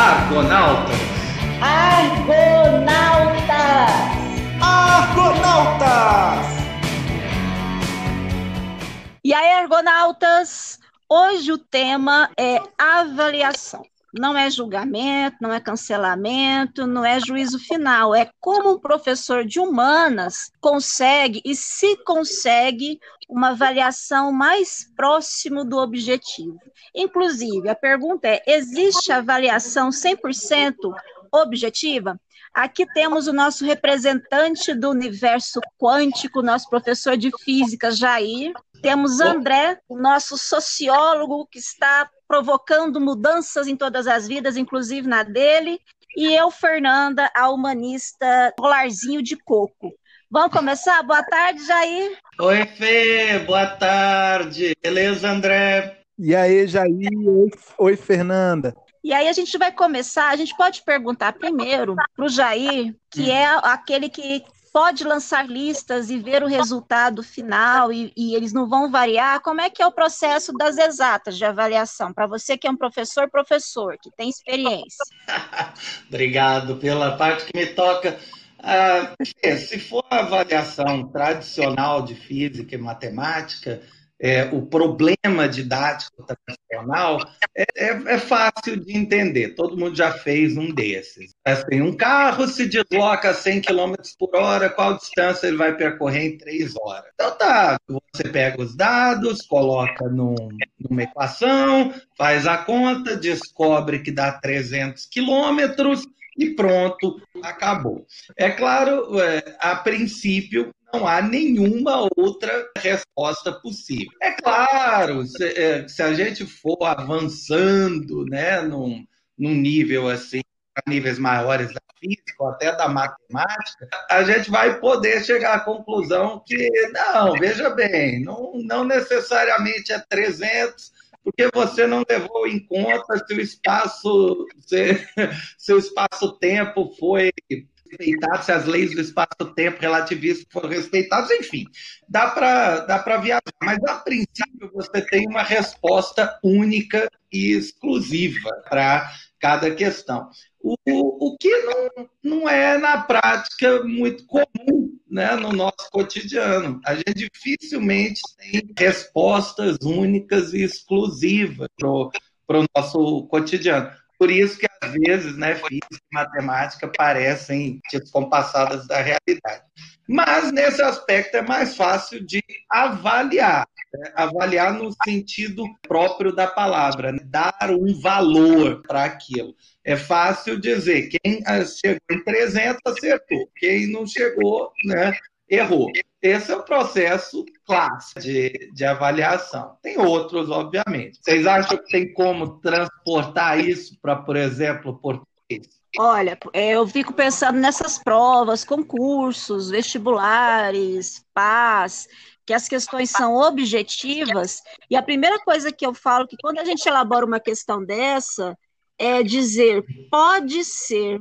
Argonautas. Argonautas. Argonautas. E aí, Argonautas, hoje o tema é avaliação. Não é julgamento, não é cancelamento, não é juízo final. É como um professor de humanas consegue e se consegue uma avaliação mais próximo do objetivo. Inclusive, a pergunta é: existe avaliação 100% objetiva? Aqui temos o nosso representante do universo quântico, nosso professor de física, Jair. Temos André, o nosso sociólogo, que está provocando mudanças em todas as vidas, inclusive na dele. E eu, Fernanda, a humanista colarzinho de coco. Vamos começar? Boa tarde, Jair. Oi, Fê, boa tarde. Beleza, André? E aí, Jair? Oi, Oi, Fernanda. E aí a gente vai começar, a gente pode perguntar primeiro para o Jair, que é aquele que pode lançar listas e ver o resultado final e, e, eles não vão variar, como é que é o processo das exatas de avaliação? Para você que é um professor, professor, que tem experiência. Obrigado pela parte que me toca. Ah, se for a avaliação tradicional de física e matemática, é, o problema didático tradicional é, é, é, fácil de entender. Todo mundo já fez um desses. Assim, um carro se desloca a 100 km por hora, qual distância ele vai percorrer em 3 horas? Então tá, você pega os dados, coloca num, numa equação, faz a conta, descobre que dá 300 quilômetros, e pronto, acabou. É claro, é, a princípio, não há nenhuma outra resposta possível. É claro, se, é, se a gente for avançando né, num, num nível assim, a níveis maiores da física ou até da matemática, a gente vai poder chegar à conclusão que, não, veja bem, não, não necessariamente é 300, porque você não levou em conta se o espaço, se, se o espaço-tempo foi respeitado, se as leis do espaço-tempo relativistas foram respeitadas, enfim, dá para dá viajar. Mas, a princípio, você tem uma resposta única e exclusiva para cada questão. O, o que não, não é, na prática, muito comum né, no nosso cotidiano. A gente dificilmente tem respostas únicas e exclusivas para o nosso cotidiano. Por isso que, às vezes, né, física e matemática parecem descompassadas da realidade. Mas, nesse aspecto, é mais fácil de avaliar. Né? Avaliar no sentido próprio da palavra, né? dar um valor para aquilo. É fácil dizer, quem chegou em 300 acertou, quem não chegou, né, errou. Esse é o processo clássico de, de avaliação. Tem outros, obviamente. Vocês acham que tem como transportar isso para, por exemplo, português? Olha, é, eu fico pensando nessas provas, concursos, vestibulares, PAS, que as questões são objetivas, e a primeira coisa que eu falo que quando a gente elabora uma questão dessa, é dizer pode ser,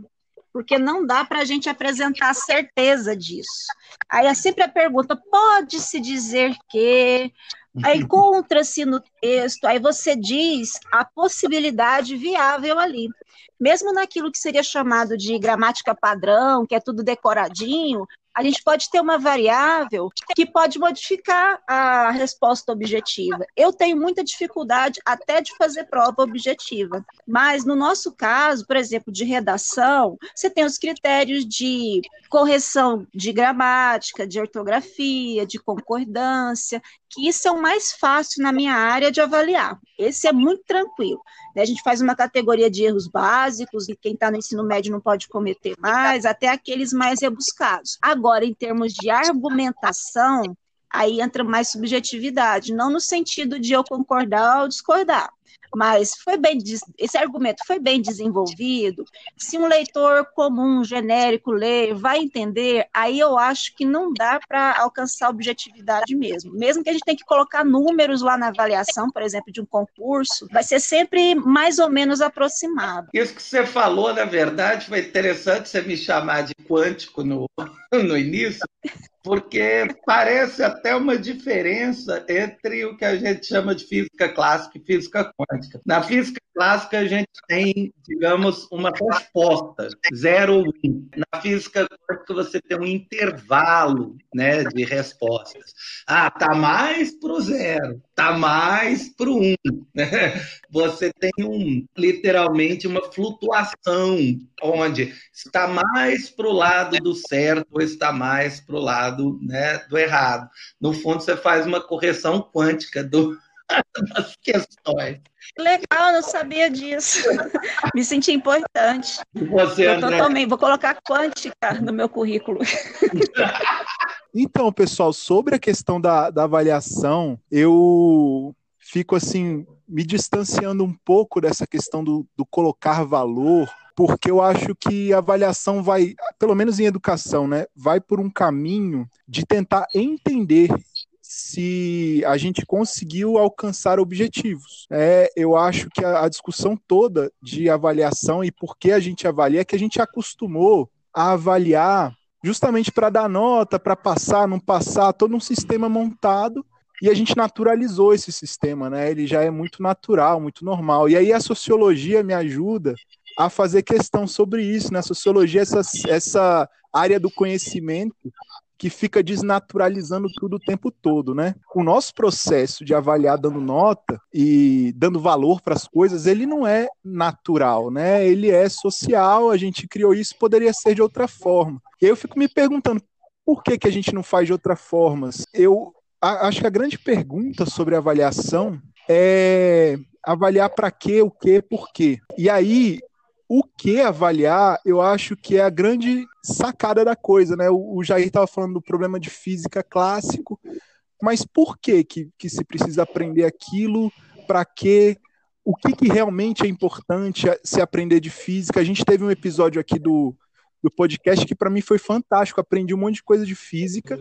porque não dá para a gente apresentar certeza disso. Aí é sempre a pergunta: pode-se dizer que. Aí encontra-se no texto, aí você diz a possibilidade viável ali. Mesmo naquilo que seria chamado de gramática padrão, que é tudo decoradinho, a gente pode ter uma variável que pode modificar a resposta objetiva. Eu tenho muita dificuldade até de fazer prova objetiva, mas no nosso caso, por exemplo, de redação, você tem os critérios de correção de gramática, de ortografia, de concordância, que são mais fáceis na minha área de avaliar. Esse é muito tranquilo. A gente faz uma categoria de erros básicos, e quem está no ensino médio não pode cometer mais, até aqueles mais rebuscados. Agora, em termos de argumentação, aí entra mais subjetividade, não no sentido de eu concordar ou discordar, mas foi bem esse argumento foi bem desenvolvido. Se um leitor comum, genérico ler, vai entender, aí eu acho que não dá para alcançar objetividade mesmo. Mesmo que a gente tenha que colocar números lá na avaliação, por exemplo, de um concurso, vai ser sempre mais ou menos aproximado. Isso que você falou, na verdade, foi interessante você me chamar de quântico no, no início, porque parece até uma diferença entre o que a gente chama de física clássica e física quântica. Na física clássica, a gente tem, digamos, uma resposta, zero um. Na física quântica, você tem um intervalo né, de respostas. Ah, tá mais para o zero, tá mais para o um. Né? Você tem um, literalmente uma flutuação, onde está mais para o lado do certo ou está mais para o lado né, do errado. No fundo, você faz uma correção quântica do, das questões. Legal, não sabia disso. Me senti importante. Você, eu totalmente, vou colocar quântica no meu currículo. Então, pessoal, sobre a questão da, da avaliação, eu fico assim, me distanciando um pouco dessa questão do, do colocar valor, porque eu acho que a avaliação vai, pelo menos em educação, né, vai por um caminho de tentar entender se a gente conseguiu alcançar objetivos. É, eu acho que a, a discussão toda de avaliação e por que a gente avalia é que a gente acostumou a avaliar justamente para dar nota, para passar, não passar, todo um sistema montado e a gente naturalizou esse sistema, né? Ele já é muito natural, muito normal. E aí a sociologia me ajuda a fazer questão sobre isso, né? A sociologia, essa, essa área do conhecimento que fica desnaturalizando tudo o tempo todo, né? O nosso processo de avaliar dando nota e dando valor para as coisas, ele não é natural, né? Ele é social, a gente criou isso, poderia ser de outra forma. E eu fico me perguntando, por que, que a gente não faz de outra forma? Eu acho que a grande pergunta sobre avaliação é avaliar para quê, o quê, por quê. E aí o que avaliar, eu acho que é a grande sacada da coisa, né? O, Jair estava falando do problema de física clássico, mas por que, que, que se precisa aprender aquilo? Para quê? O que, que realmente é importante se aprender de física? A gente teve um episódio aqui do, do podcast que para mim foi fantástico. Aprendi um monte de coisa de física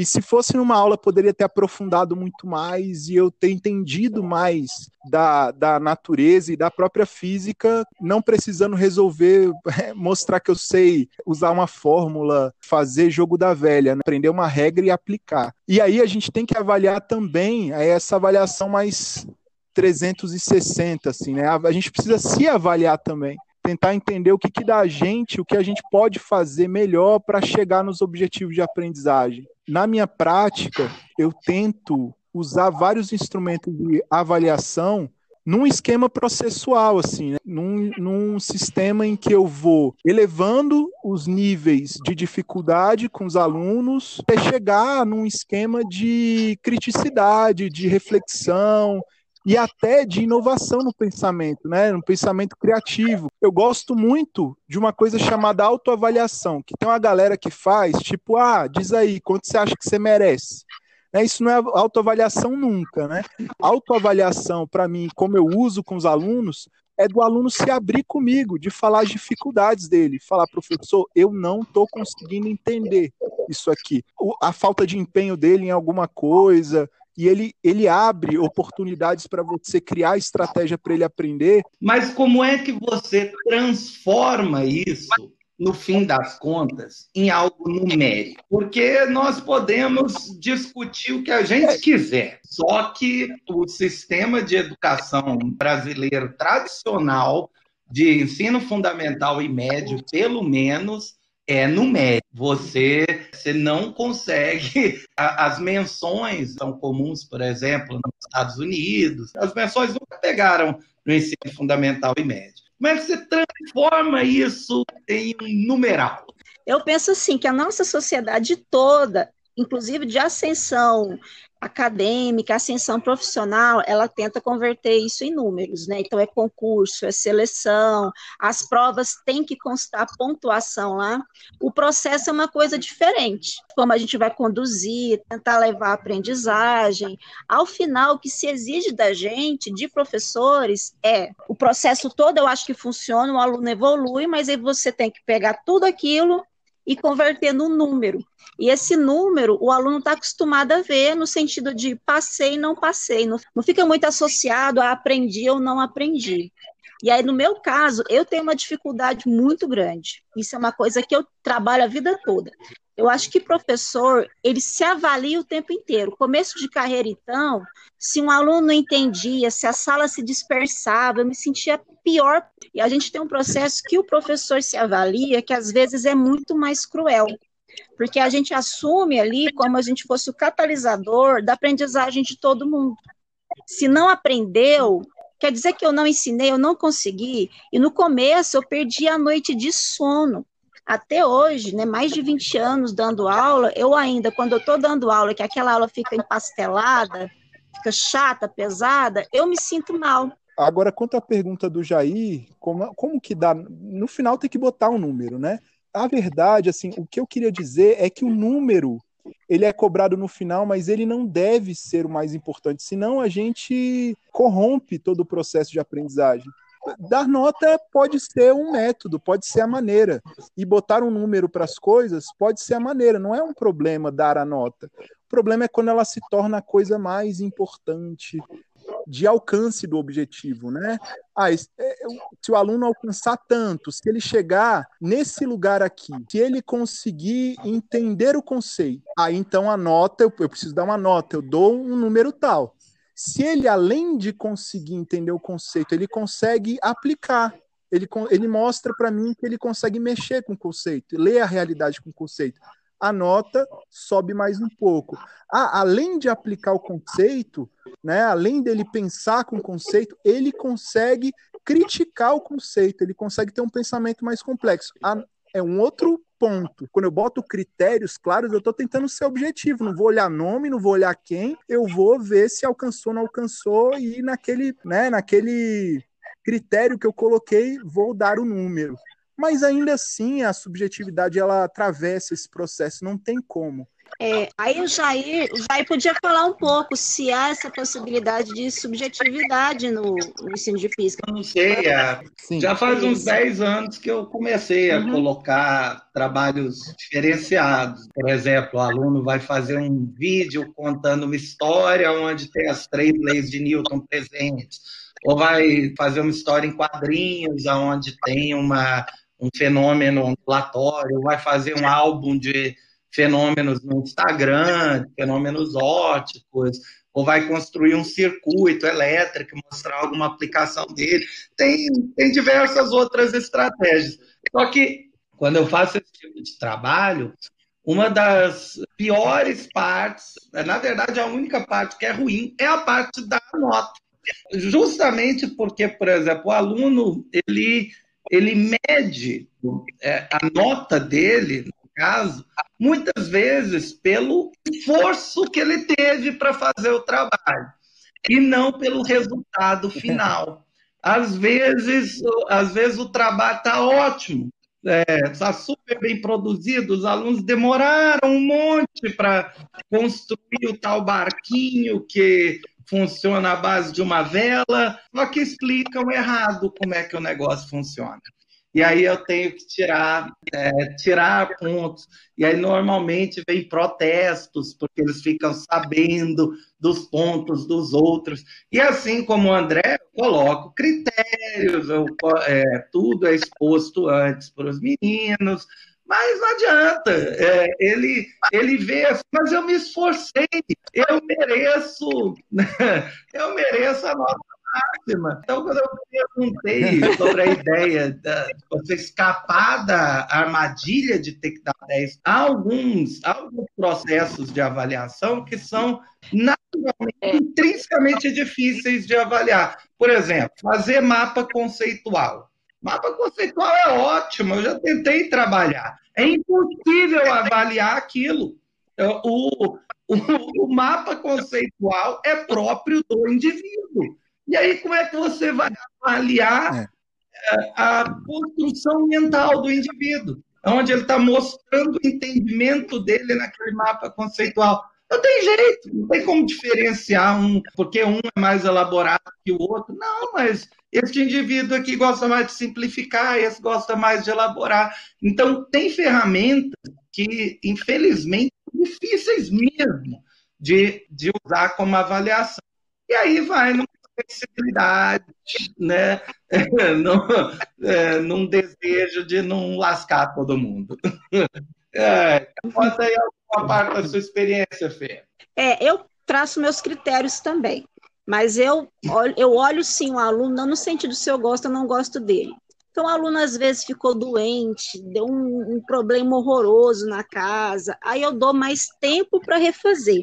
e se fosse numa aula, poderia ter aprofundado muito mais e eu ter entendido mais da, da natureza e da própria física, não precisando resolver, mostrar que eu sei usar uma fórmula, fazer jogo da velha, né? aprender uma regra e aplicar. E aí a gente tem que avaliar também essa avaliação mais 360, assim, né? A gente precisa se avaliar também tentar entender o que, que dá a gente, o que a gente pode fazer melhor para chegar nos objetivos de aprendizagem. Na minha prática, eu tento usar vários instrumentos de avaliação num esquema processual, assim, né? num, num sistema em que eu vou elevando os níveis de dificuldade com os alunos até chegar num esquema de criticidade, de reflexão, e até de inovação no pensamento, né? no pensamento criativo. Eu gosto muito de uma coisa chamada autoavaliação, que tem uma galera que faz, tipo, ah, diz aí, quanto você acha que você merece? Né? Isso não é autoavaliação nunca, né? Autoavaliação, para mim, como eu uso com os alunos, é do aluno se abrir comigo, de falar as dificuldades dele, falar, professor, eu não estou conseguindo entender isso aqui. A falta de empenho dele em alguma coisa, e ele, ele abre oportunidades para você criar estratégia para ele aprender. Mas como é que você transforma isso? no fim das contas, em algo numérico. Porque nós podemos discutir o que a gente quiser, só que o sistema de educação brasileiro tradicional, de ensino fundamental e médio, pelo menos, é numérico. Você, você não consegue. As menções são comuns, por exemplo, nos Estados Unidos. As menções nunca pegaram no ensino fundamental e médio. Como é que você transforma isso em um numeral? Eu penso assim que a nossa sociedade toda, inclusive de ascensão acadêmica, ascensão profissional, ela tenta converter isso em números, né? Então é concurso, é seleção, as provas têm que constar pontuação lá. O processo é uma coisa diferente, como a gente vai conduzir, tentar levar a aprendizagem. Ao final, o que se exige da gente, de professores, é o processo todo. Eu acho que funciona, o aluno evolui, mas aí você tem que pegar tudo aquilo e converter num número. E esse número o aluno está acostumado a ver no sentido de passei, não passei. Não, não fica muito associado a aprendi ou não aprendi. E aí, no meu caso, eu tenho uma dificuldade muito grande. Isso é uma coisa que eu trabalho a vida toda. Eu acho que professor, ele se avalia o tempo inteiro. Começo de carreira, então, se um aluno não entendia, se a sala se dispersava, eu me sentia pior. E a gente tem um processo que o professor se avalia, que às vezes é muito mais cruel. Porque a gente assume ali como a gente fosse o catalisador da aprendizagem de todo mundo. Se não aprendeu, quer dizer que eu não ensinei, eu não consegui. E no começo eu perdi a noite de sono até hoje, né, mais de 20 anos dando aula, eu ainda, quando eu estou dando aula, que aquela aula fica empastelada, fica chata, pesada, eu me sinto mal. Agora, quanto à pergunta do Jair, como, como que dá? No final tem que botar um número, né? A verdade, assim, o que eu queria dizer é que o número ele é cobrado no final, mas ele não deve ser o mais importante, senão a gente corrompe todo o processo de aprendizagem dar nota pode ser um método, pode ser a maneira. E botar um número para as coisas pode ser a maneira, não é um problema dar a nota. O problema é quando ela se torna a coisa mais importante de alcance do objetivo, né? Ah, é, se o aluno alcançar tanto, se ele chegar nesse lugar aqui, se ele conseguir entender o conceito, aí então a nota, eu preciso dar uma nota, eu dou um número tal se ele, além de conseguir entender o conceito, ele consegue aplicar, ele, ele mostra para mim que ele consegue mexer com o conceito, ler a realidade com o conceito. A nota sobe mais um pouco. Ah, além de aplicar o conceito, né, além dele pensar com o conceito, ele consegue criticar o conceito, ele consegue ter um pensamento mais complexo. A, é um outro ponto. Quando eu boto critérios claros, eu estou tentando ser objetivo. Não vou olhar nome, não vou olhar quem, eu vou ver se alcançou, não alcançou e naquele, né, naquele critério que eu coloquei, vou dar o número. Mas ainda assim, a subjetividade ela atravessa esse processo, não tem como. É, aí o Jair, o Jair podia falar um pouco se há essa possibilidade de subjetividade no, no ensino de física. Eu não sei, é, já faz uns 10 anos que eu comecei a uhum. colocar trabalhos diferenciados. Por exemplo, o aluno vai fazer um vídeo contando uma história onde tem as três leis de Newton presentes, ou vai fazer uma história em quadrinhos onde tem uma, um fenômeno ondulatório, ou vai fazer um álbum de fenômenos no Instagram, fenômenos óticos, ou vai construir um circuito elétrico, mostrar alguma aplicação dele. Tem, tem diversas outras estratégias. Só que, quando eu faço esse tipo de trabalho, uma das piores partes, na verdade, a única parte que é ruim, é a parte da nota. Justamente porque, por exemplo, o aluno ele, ele mede é, a nota dele, no caso, muitas vezes pelo esforço que ele teve para fazer o trabalho e não pelo resultado final. Às vezes, às vezes o trabalho está ótimo, está é, super bem produzido, os alunos demoraram um monte para construir o tal barquinho que funciona à base de uma vela, só que explicam errado como é que o negócio funciona e aí eu tenho que tirar, é, tirar pontos. E aí normalmente vem protestos, porque eles ficam sabendo dos pontos dos outros. E assim como o André, eu coloco critérios, eu, é, tudo é exposto antes para os meninos, mas não adianta. É, ele, ele vê assim, mas eu me esforcei, eu mereço, eu mereço a nota máxima. Então, quando eu perguntei sobre a ideia de você escapar da armadilha de ter que dar 10, há alguns, há alguns processos de avaliação que são naturalmente, é. intrinsecamente difíceis de avaliar. Por exemplo, fazer mapa conceitual. Mapa conceitual é ótimo, eu já tentei trabalhar. É impossível avaliar aquilo. O, o, o mapa conceitual é próprio do indivíduo. E aí, como é que você vai avaliar é. é a construção mental do indivíduo? Onde ele está mostrando o entendimento dele naquele mapa conceitual. Não tem jeito, não tem como diferenciar um, porque um é mais elaborado que o outro. Não, mas este indivíduo aqui gosta mais de simplificar, esse gosta mais de elaborar. Então, tem ferramentas que, infelizmente, difíceis mesmo de, de usar como avaliação. E aí vai no flexibilidade, né? num, é, num desejo de não lascar todo mundo. É, conta aí alguma parte da sua experiência, Fê. É, eu traço meus critérios também. Mas eu, eu olho sim o aluno, não no sentido se eu gosto ou não gosto dele. Então, o aluno às vezes ficou doente, deu um, um problema horroroso na casa, aí eu dou mais tempo para refazer.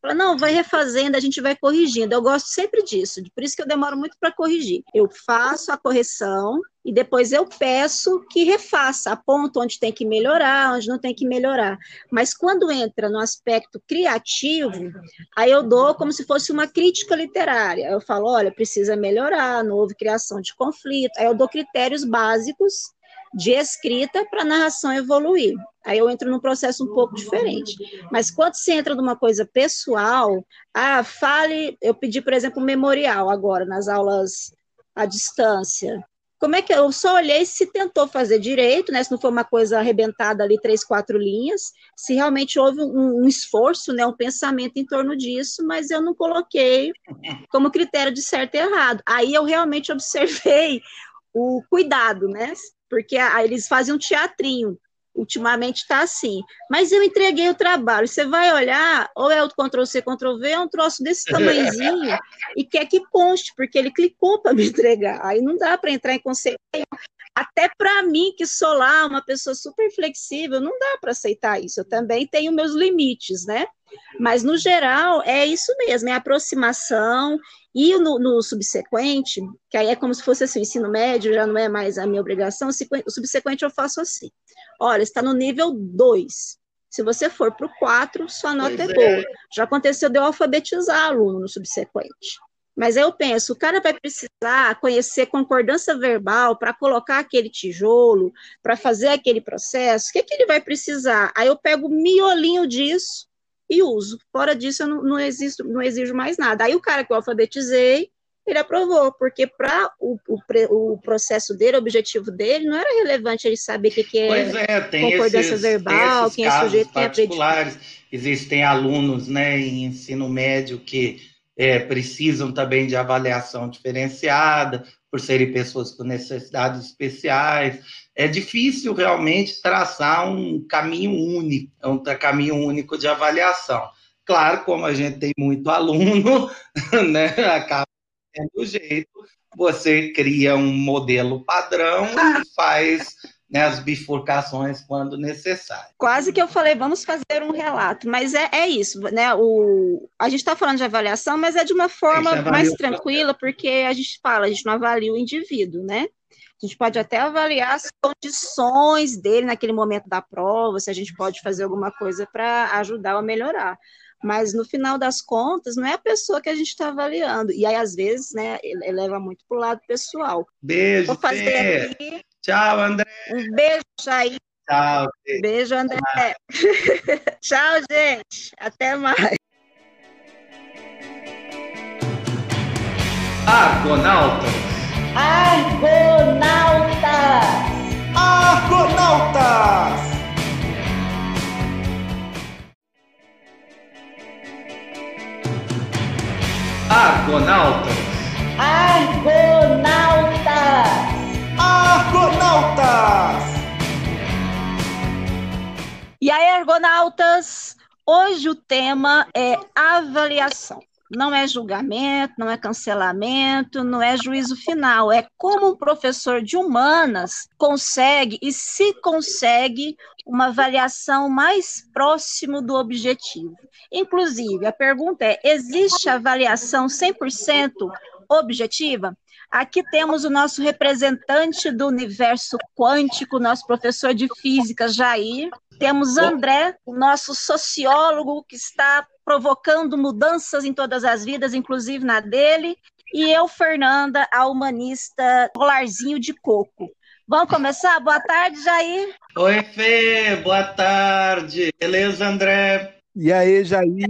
Fala, não, vai refazendo, a gente vai corrigindo. Eu gosto sempre disso, por isso que eu demoro muito para corrigir. Eu faço a correção e depois eu peço que refaça, aponto onde tem que melhorar, onde não tem que melhorar. Mas quando entra no aspecto criativo, aí eu dou como se fosse uma crítica literária. Eu falo, olha, precisa melhorar, não houve criação de conflito. Aí eu dou critérios básicos de escrita para a narração evoluir. Aí eu entro num processo um pouco diferente. Mas quando você entra numa coisa pessoal, ah, fale, eu pedi, por exemplo, um memorial agora nas aulas à distância. Como é que eu só olhei se tentou fazer direito, né? Se não foi uma coisa arrebentada ali três, quatro linhas, se realmente houve um, um esforço, né? Um pensamento em torno disso, mas eu não coloquei como critério de certo e errado. Aí eu realmente observei o cuidado, né? Porque a, eles fazem um teatrinho. Ultimamente está assim. Mas eu entreguei o trabalho. Você vai olhar, ou é o Ctrl-C, Ctrl-V, é um troço desse tamanhozinho, e quer que conste, porque ele clicou para me entregar. Aí não dá para entrar em conceito. Até para mim, que sou lá uma pessoa super flexível, não dá para aceitar isso. Eu também tenho meus limites, né? Mas, no geral, é isso mesmo, é aproximação. E no, no, subsequente, que aí é como se fosse assim, o ensino médio já não é mais a minha obrigação, o subsequente eu faço assim. Olha, está no nível 2. Se você for para o 4, sua nota pois é boa. É. Já aconteceu de eu alfabetizar aluno no subsequente. Mas aí eu penso, o cara vai precisar conhecer concordância verbal para colocar aquele tijolo, para fazer aquele processo. O que, que ele vai precisar? Aí eu pego o miolinho disso e uso. Fora disso, eu não, não, existo, não exijo mais nada. Aí o cara que eu alfabetizei, ele aprovou, porque para o, o, o, processo dele, o objetivo dele, não era relevante ele saber o que, que é, é concordância esses, verbal, quem é sujeito, quem é predicado. Existem alunos né, em ensino médio que é, precisam também de avaliação diferenciada, por serem pessoas com necessidades especiais. É difícil realmente traçar um caminho único, um caminho único de avaliação. Claro, como a gente tem muito aluno, né, acaba sendo jeito, você cria um modelo padrão e faz né, as bifurcações quando necessário. Quase que eu falei, vamos fazer um relato, mas é, é isso, né? O, a gente está falando de avaliação, mas é de uma forma mais tranquila, porque a gente fala, a gente não avalia o indivíduo, né? A gente pode até avaliar as condições dele naquele momento da prova, se a gente pode fazer alguma coisa para ajudar a melhorar. Mas no final das contas, não é a pessoa que a gente está avaliando. E aí, às vezes, né, leva muito para o lado pessoal. Beijo. Vou fazer aqui Tchau, André. Um beijo, Jair. Tchau. Beijo, André. Tchau, gente. Até mais. Argonautas. Argonautas. Argonautas. Argonautas. E aí, Argonautas, hoje o tema é avaliação. Não é julgamento, não é cancelamento, não é juízo final. É como um professor de humanas consegue e se consegue uma avaliação mais próximo do objetivo. Inclusive, a pergunta é: existe avaliação 100% objetiva? Aqui temos o nosso representante do universo quântico, nosso professor de física, Jair. Temos André, o nosso sociólogo, que está provocando mudanças em todas as vidas, inclusive na dele. E eu, Fernanda, a humanista colarzinho de coco. Vamos começar? Boa tarde, Jair. Oi, Fê, boa tarde. Beleza, André? E aí, Jair?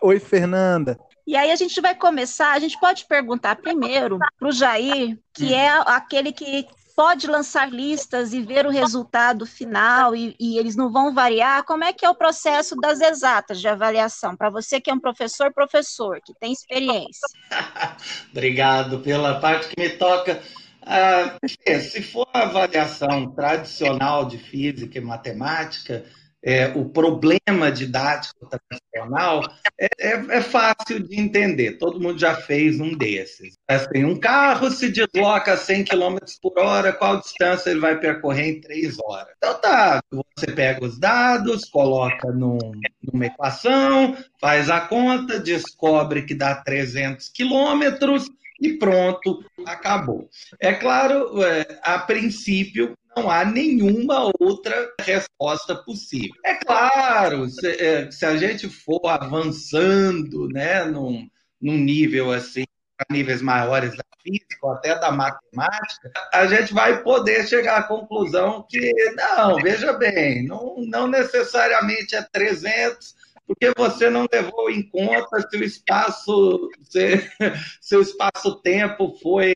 Oi, Fernanda. E aí a gente vai começar, a gente pode perguntar primeiro para o Jair, que é aquele que pode lançar listas e ver o resultado final e, e, eles não vão variar, como é que é o processo das exatas de avaliação? Para você que é um professor, professor, que tem experiência. Obrigado pela parte que me toca. Ah, se for a avaliação tradicional de física e matemática, é, o problema didático tradicional é, é, é, fácil de entender. Todo mundo já fez um desses. Assim, um carro se desloca a 100 km por hora, qual distância ele vai percorrer em 3 horas? Então tá, você pega os dados, coloca num, numa equação, faz a conta, descobre que dá 300 quilômetros, e pronto, acabou. É claro, é, a princípio, não há nenhuma outra resposta possível. É claro, se, é, se a gente for avançando né, num, num nível assim, a níveis maiores da física ou até da matemática, a gente vai poder chegar à conclusão que, não, veja bem, não, não necessariamente é 300, porque você não levou em conta se o espaço, se, se o espaço-tempo foi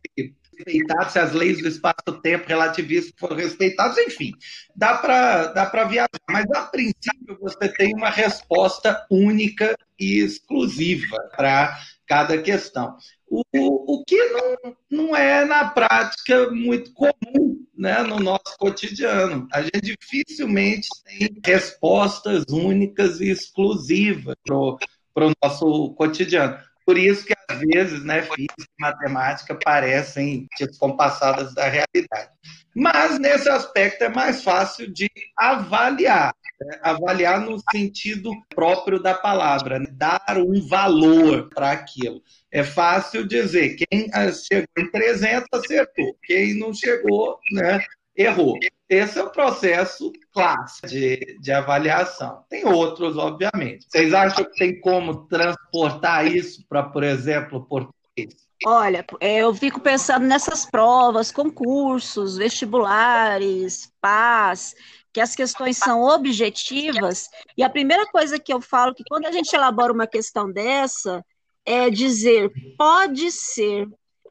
se as leis do espaço-tempo relativistas foram respeitadas, enfim, dá para dá viajar. Mas, a princípio, você tem uma resposta única e exclusiva para cada questão. O, o que não, não é, na prática, muito comum né, no nosso cotidiano. A gente dificilmente tem respostas únicas e exclusivas para o nosso cotidiano. Por isso que, às vezes, né, física e matemática parecem descompassadas da realidade. Mas, nesse aspecto, é mais fácil de avaliar. Né? Avaliar no sentido próprio da palavra, né? dar um valor para aquilo. É fácil dizer, quem chegou em 300 acertou, quem não chegou, né, errou. Esse é o processo clássico de, de avaliação. Tem outros, obviamente. Vocês acham que tem como transportar isso para, por exemplo, português? Olha, é, eu fico pensando nessas provas, concursos, vestibulares, PAS, que as questões são objetivas, e a primeira coisa que eu falo que quando a gente elabora uma questão dessa, é dizer pode ser,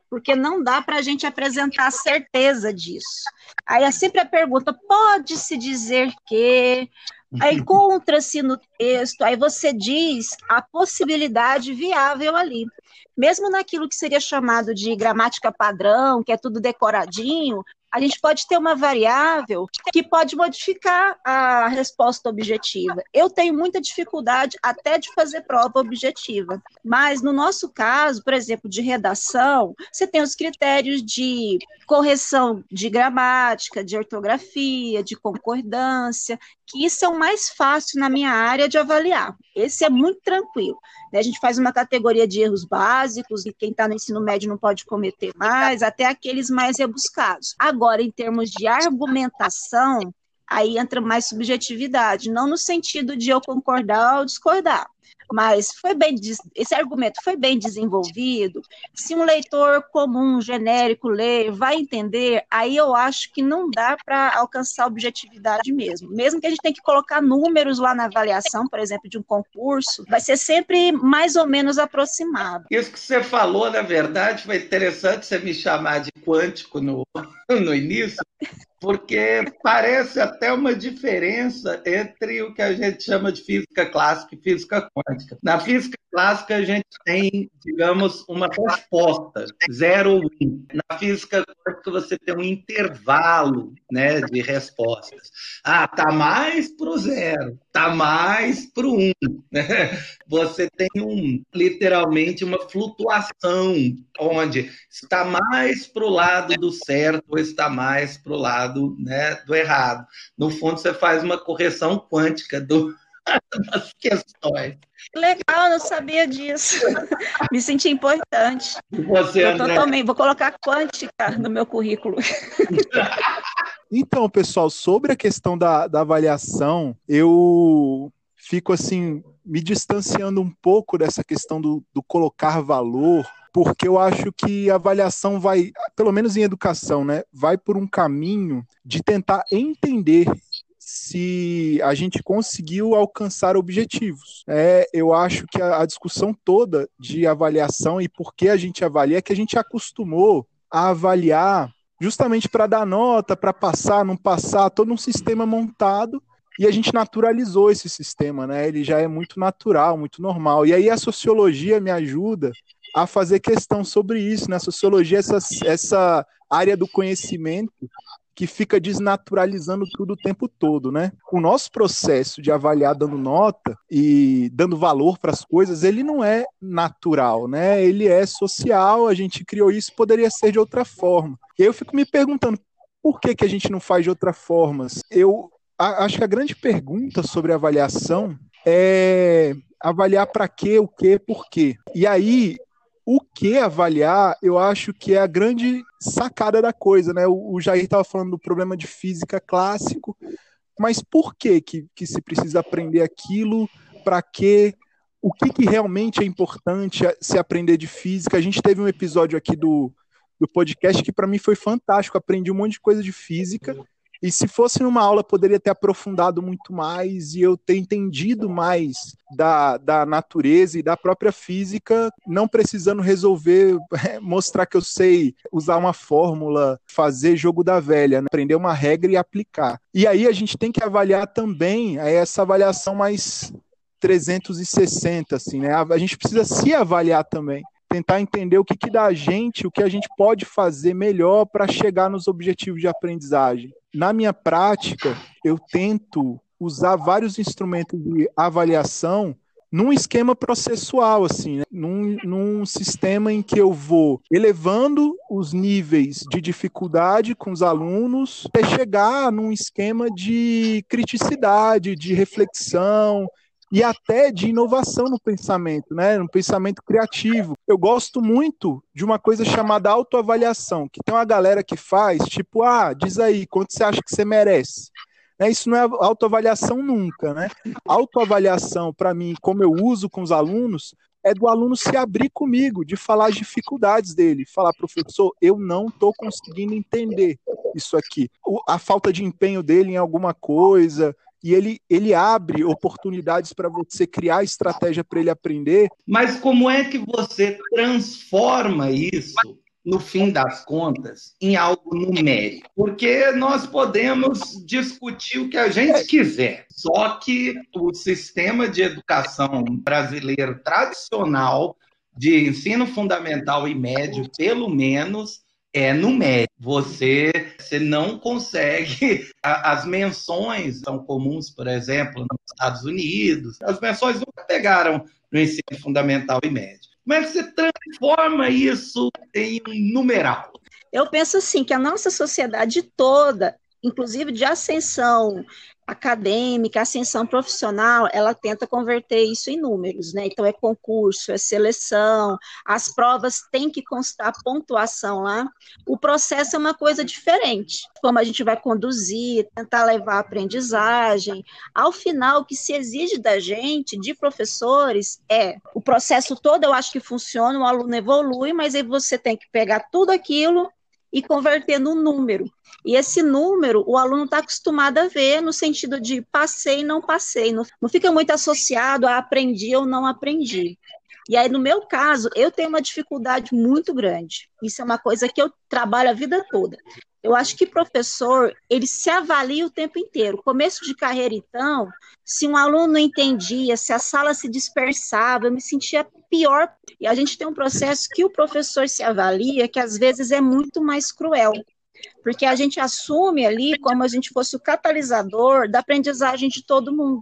porque não dá para a gente apresentar certeza disso. Aí é sempre a pergunta: pode-se dizer que. Aí encontra-se no texto, aí você diz a possibilidade viável ali. Mesmo naquilo que seria chamado de gramática padrão, que é tudo decoradinho, a gente pode ter uma variável que pode modificar a resposta objetiva. Eu tenho muita dificuldade até de fazer prova objetiva, mas no nosso caso, por exemplo, de redação, você tem os critérios de correção de gramática, de ortografia, de concordância, que são mais fáceis na minha área de avaliar. Esse é muito tranquilo. Né? A gente faz uma categoria de erros básicos, e quem está no ensino médio não pode cometer mais, até aqueles mais rebuscados. Agora, em termos de argumentação, aí entra mais subjetividade, não no sentido de eu concordar ou discordar, mas foi bem esse argumento foi bem desenvolvido. Se um leitor comum, genérico ler, vai entender, aí eu acho que não dá para alcançar objetividade mesmo. Mesmo que a gente tenha que colocar números lá na avaliação, por exemplo, de um concurso, vai ser sempre mais ou menos aproximado. Isso que você falou, na verdade, foi interessante você me chamar de quântico no, no início, porque parece até uma diferença entre o que a gente chama de física clássica e física quântica. Na física clássica, a gente tem, digamos, uma resposta, zero ou um. Na física quântica, você tem um intervalo né, de respostas. Ah, tá mais para o zero, tá mais para o um. Né? Você tem um, literalmente uma flutuação, onde está mais para o lado do certo ou está mais para o lado né, do errado. No fundo, você faz uma correção quântica do, das questões. Legal, não sabia disso. Me senti importante. Você, eu também vou colocar quântica no meu currículo. Então, pessoal, sobre a questão da, da avaliação, eu fico assim me distanciando um pouco dessa questão do, do colocar valor, porque eu acho que a avaliação vai, pelo menos em educação, né, vai por um caminho de tentar entender se a gente conseguiu alcançar objetivos. É, eu acho que a, a discussão toda de avaliação e por que a gente avalia é que a gente acostumou a avaliar justamente para dar nota, para passar, não passar, todo um sistema montado e a gente naturalizou esse sistema, né? Ele já é muito natural, muito normal. E aí a sociologia me ajuda a fazer questão sobre isso, né? A sociologia, essa, essa área do conhecimento que fica desnaturalizando tudo o tempo todo, né? O nosso processo de avaliar dando nota e dando valor para as coisas, ele não é natural, né? Ele é social, a gente criou isso, poderia ser de outra forma. E eu fico me perguntando, por que, que a gente não faz de outra forma? Eu acho que a grande pergunta sobre avaliação é avaliar para quê, o quê, por quê. E aí o que avaliar, eu acho que é a grande sacada da coisa, né? O, Jair estava falando do problema de física clássico, mas por que que, que se precisa aprender aquilo? Para quê? O que, que realmente é importante se aprender de física? A gente teve um episódio aqui do, do podcast que para mim foi fantástico. Aprendi um monte de coisa de física e se fosse numa aula, poderia ter aprofundado muito mais e eu ter entendido mais da, da natureza e da própria física, não precisando resolver, mostrar que eu sei usar uma fórmula, fazer jogo da velha, né? aprender uma regra e aplicar. E aí a gente tem que avaliar também essa avaliação mais 360, assim, né? A gente precisa se avaliar também tentar entender o que, que dá a gente, o que a gente pode fazer melhor para chegar nos objetivos de aprendizagem. Na minha prática, eu tento usar vários instrumentos de avaliação num esquema processual, assim, né? num, num sistema em que eu vou elevando os níveis de dificuldade com os alunos até chegar num esquema de criticidade, de reflexão, e até de inovação no pensamento, né? No pensamento criativo. Eu gosto muito de uma coisa chamada autoavaliação, que tem uma galera que faz, tipo, ah, diz aí, quanto você acha que você merece? Né? Isso não é autoavaliação nunca, né? Autoavaliação, para mim, como eu uso com os alunos, é do aluno se abrir comigo, de falar as dificuldades dele, falar, professor, eu não estou conseguindo entender isso aqui. A falta de empenho dele em alguma coisa, e ele, ele abre oportunidades para você criar estratégia para ele aprender. Mas como é que você transforma isso, no fim das contas, em algo numérico? Porque nós podemos discutir o que a gente quiser, só que o sistema de educação brasileiro tradicional, de ensino fundamental e médio, pelo menos, é numérico. Você, você não consegue. As menções são comuns, por exemplo, nos Estados Unidos. As menções nunca pegaram no ensino fundamental e médio. Como é que você transforma isso em um numeral? Eu penso assim que a nossa sociedade toda, inclusive de ascensão acadêmica, ascensão profissional, ela tenta converter isso em números, né? Então é concurso, é seleção, as provas têm que constar pontuação lá. O processo é uma coisa diferente, como a gente vai conduzir, tentar levar a aprendizagem. Ao final, o que se exige da gente, de professores, é o processo todo, eu acho que funciona, o aluno evolui, mas aí você tem que pegar tudo aquilo e converter num número. E esse número o aluno está acostumado a ver no sentido de passei, não passei. Não, não fica muito associado a aprendi ou não aprendi. E aí, no meu caso, eu tenho uma dificuldade muito grande. Isso é uma coisa que eu trabalho a vida toda. Eu acho que professor, ele se avalia o tempo inteiro. Começo de carreira, então, se um aluno não entendia, se a sala se dispersava, eu me sentia pior. E a gente tem um processo que o professor se avalia, que às vezes é muito mais cruel. Porque a gente assume ali como a gente fosse o catalisador da aprendizagem de todo mundo.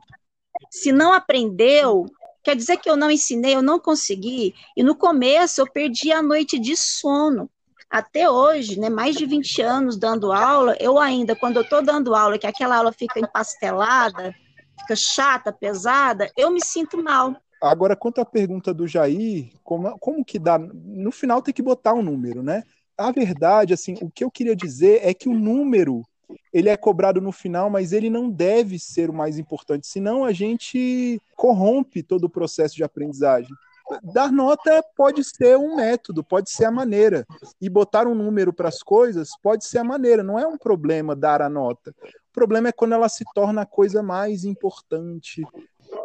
Se não aprendeu, quer dizer que eu não ensinei, eu não consegui. E no começo eu perdi a noite de sono até hoje, né, mais de 20 anos dando aula, eu ainda, quando eu estou dando aula, que aquela aula fica empastelada, fica chata, pesada, eu me sinto mal. Agora, quanto à pergunta do Jair, como, como que dá? No final tem que botar um número, né? A verdade, assim, o que eu queria dizer é que o número ele é cobrado no final, mas ele não deve ser o mais importante, senão a gente corrompe todo o processo de aprendizagem dar nota pode ser um método, pode ser a maneira. E botar um número para as coisas pode ser a maneira, não é um problema dar a nota. O problema é quando ela se torna a coisa mais importante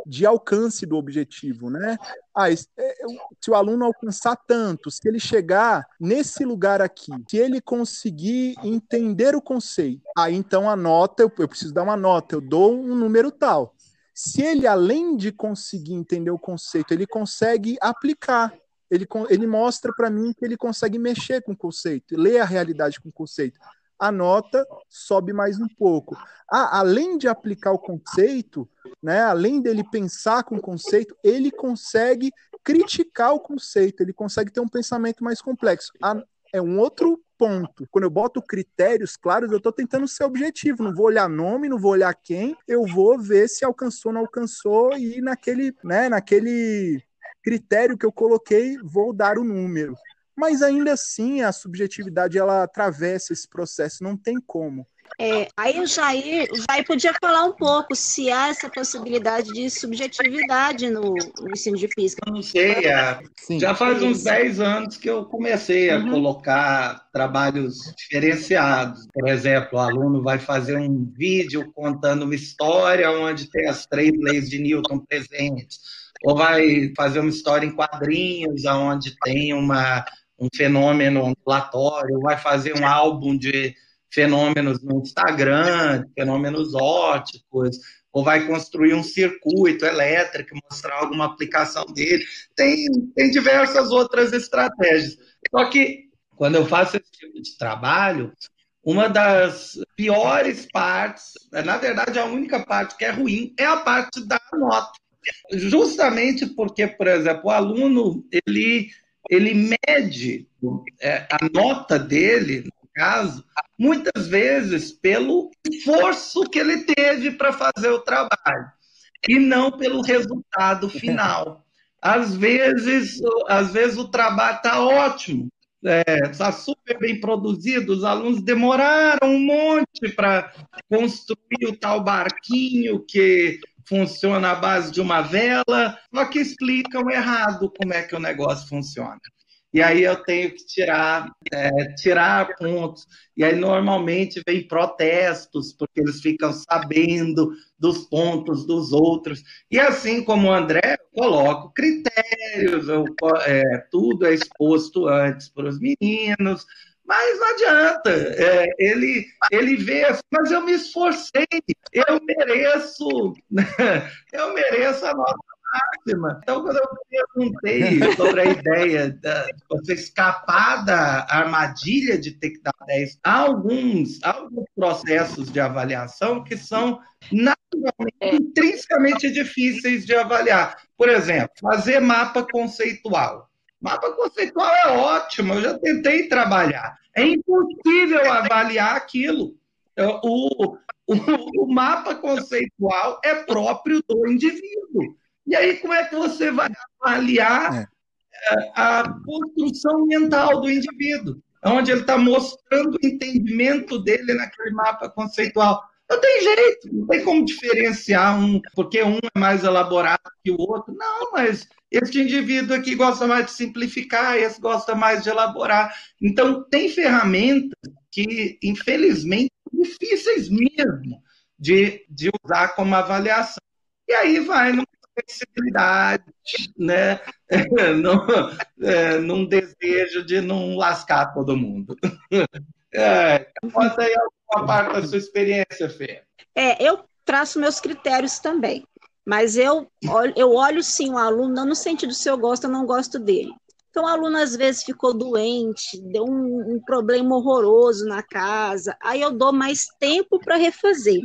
de alcance do objetivo, né? Ah, é, se o aluno alcançar tanto, se ele chegar nesse lugar aqui, se ele conseguir entender o conceito, aí então a nota, eu, eu preciso dar uma nota, eu dou um número tal se ele, além de conseguir entender o conceito, ele consegue aplicar, ele, ele mostra para mim que ele consegue mexer com o conceito, ler a realidade com o conceito. A nota sobe mais um pouco. Ah, além de aplicar o conceito, né, além dele pensar com o conceito, ele consegue criticar o conceito, ele consegue ter um pensamento mais complexo. Ah, é um outro ponto. Quando eu boto critérios claros, eu estou tentando ser objetivo. Não vou olhar nome, não vou olhar quem, eu vou ver se alcançou ou não alcançou e naquele, né, naquele critério que eu coloquei, vou dar o número. Mas ainda assim, a subjetividade ela atravessa esse processo, não tem como. É, aí o Jair, o Jair podia falar um pouco se há essa possibilidade de subjetividade no, no ensino de física. Eu não sei, é, já faz uns 10 anos que eu comecei a uhum. colocar trabalhos diferenciados. Por exemplo, o aluno vai fazer um vídeo contando uma história onde tem as três leis de Newton presentes, ou vai fazer uma história em quadrinhos onde tem uma, um fenômeno ondulatório, vai fazer um álbum de fenômenos no Instagram, fenômenos óticos, ou vai construir um circuito elétrico, mostrar alguma aplicação dele. Tem, tem diversas outras estratégias. Só que, quando eu faço esse tipo de trabalho, uma das piores partes, na verdade, a única parte que é ruim, é a parte da nota. Justamente porque, por exemplo, o aluno ele, ele mede é, a nota dele, no caso, muitas vezes pelo esforço que ele teve para fazer o trabalho e não pelo resultado final. Às vezes, às vezes o trabalho está ótimo, está é, super bem produzido, os alunos demoraram um monte para construir o tal barquinho que funciona à base de uma vela, só que explicam errado como é que o negócio funciona e aí eu tenho que tirar, é, tirar pontos. E aí normalmente vem protestos, porque eles ficam sabendo dos pontos dos outros. E assim como o André, eu coloco critérios, eu, é, tudo é exposto antes para os meninos, mas não adianta. É, ele, ele vê assim, mas eu me esforcei, eu mereço, eu mereço a nota máxima. Então, quando eu perguntei sobre a ideia de você escapar da armadilha de ter que dar 10, há alguns, há alguns processos de avaliação que são naturalmente, é. intrinsecamente difíceis de avaliar. Por exemplo, fazer mapa conceitual. Mapa conceitual é ótimo, eu já tentei trabalhar. É impossível avaliar aquilo. O, o, o mapa conceitual é próprio do indivíduo. E aí, como é que você vai avaliar é. é a construção mental do indivíduo? Onde ele está mostrando o entendimento dele naquele mapa conceitual. Não tem jeito, não tem como diferenciar um, porque um é mais elaborado que o outro. Não, mas este indivíduo aqui gosta mais de simplificar, esse gosta mais de elaborar. Então, tem ferramentas que, infelizmente, difíceis mesmo de, de usar como avaliação. E aí vai no flexibilidade, né? num, é, num desejo de não lascar todo mundo. É, conta aí alguma parte da sua experiência, Fê. É, eu traço meus critérios também, mas eu eu olho sim o aluno, não no sentido se eu gosto ou não gosto dele. Então, o aluno às vezes ficou doente, deu um, um problema horroroso na casa, aí eu dou mais tempo para refazer.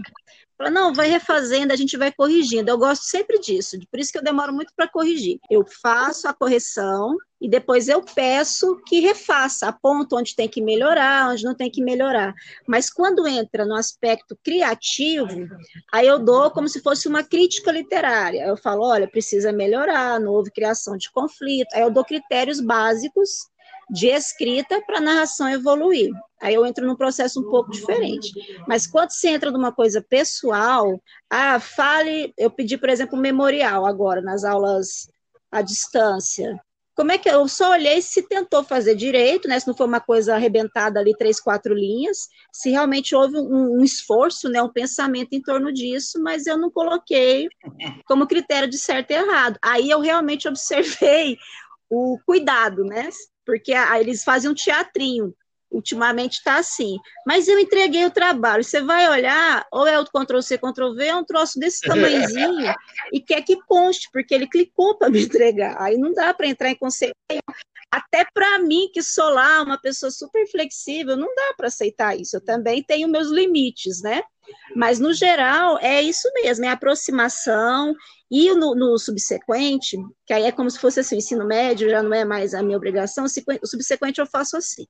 Fala, não, vai refazendo, a gente vai corrigindo. Eu gosto sempre disso, por isso que eu demoro muito para corrigir. Eu faço a correção e depois eu peço que refaça, aponto onde tem que melhorar, onde não tem que melhorar. Mas quando entra no aspecto criativo, aí eu dou como se fosse uma crítica literária. Eu falo, olha, precisa melhorar, não houve criação de conflito. Aí eu dou critérios básicos de escrita para a narração evoluir. Aí eu entro num processo um pouco diferente. Mas quando você entra numa coisa pessoal, ah, fale, eu pedi, por exemplo, um memorial agora nas aulas à distância. Como é que eu só olhei se tentou fazer direito, né? Se não foi uma coisa arrebentada ali, três, quatro linhas, se realmente houve um, um esforço, né? Um pensamento em torno disso, mas eu não coloquei como critério de certo e errado. Aí eu realmente observei o cuidado, né? Porque aí eles fazem um teatrinho. Ultimamente está assim. Mas eu entreguei o trabalho. Você vai olhar, ou é o Ctrl-C, Ctrl-V, é um troço desse tamanhozinho, e quer que conste, porque ele clicou para me entregar. Aí não dá para entrar em conceito. até para mim, que sou lá uma pessoa super flexível, não dá para aceitar isso. Eu também tenho meus limites, né? Mas, no geral, é isso mesmo, é aproximação. E no, no, subsequente, que aí é como se fosse assim, o ensino médio já não é mais a minha obrigação, o subsequente eu faço assim.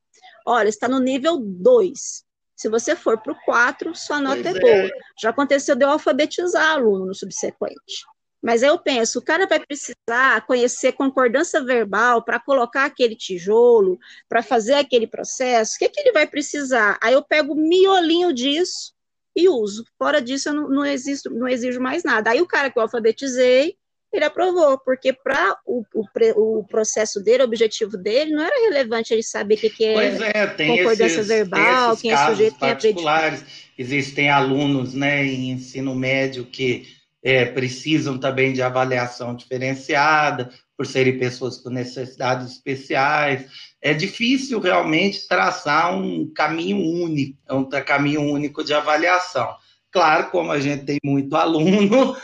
Olha, está no nível 2. Se você for para o 4, sua nota pois é boa. É. Já aconteceu de eu alfabetizar aluno no subsequente. Mas aí eu penso, o cara vai precisar conhecer concordância verbal para colocar aquele tijolo, para fazer aquele processo. O que, que ele vai precisar? Aí eu pego o miolinho disso e uso. Fora disso, eu não, não, existo, não exijo mais nada. Aí o cara que eu alfabetizei, ele aprovou, porque para o, o, o, processo dele, o objetivo dele, não era relevante ele saber o que, que é, é concordância esses, verbal, quem é sujeito, quem é particulares. Existem alunos né, em ensino médio que é, precisam também de avaliação diferenciada, por serem pessoas com necessidades especiais. É difícil realmente traçar um caminho único, um caminho único de avaliação. Claro, como a gente tem muito aluno,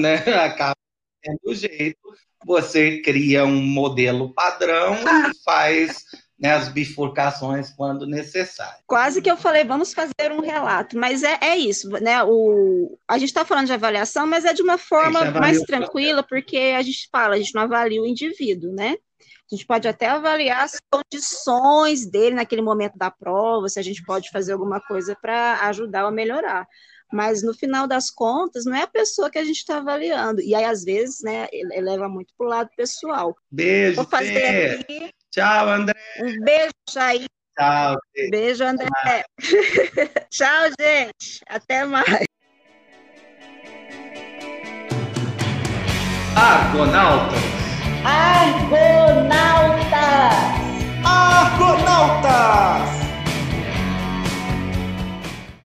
né, acaba sendo jeito, você cria um modelo padrão e faz né, as bifurcações quando necessário. Quase que eu falei, vamos fazer um relato, mas é, é isso, né? O, a gente está falando de avaliação, mas é de uma forma mais tranquila, porque a gente fala, a gente não avalia o indivíduo, né? A gente pode até avaliar as condições dele naquele momento da prova, se a gente pode fazer alguma coisa para ajudar a melhorar. Mas no final das contas, não é a pessoa que a gente está avaliando. E aí, às vezes, né, leva muito para o lado pessoal. Beijo. Vou fazer aqui Tchau, André. Um beijo aí. Tchau. Gente. Beijo, André. Tchau. Tchau, gente. Até mais. Argonautas. Argonautas. Argonautas.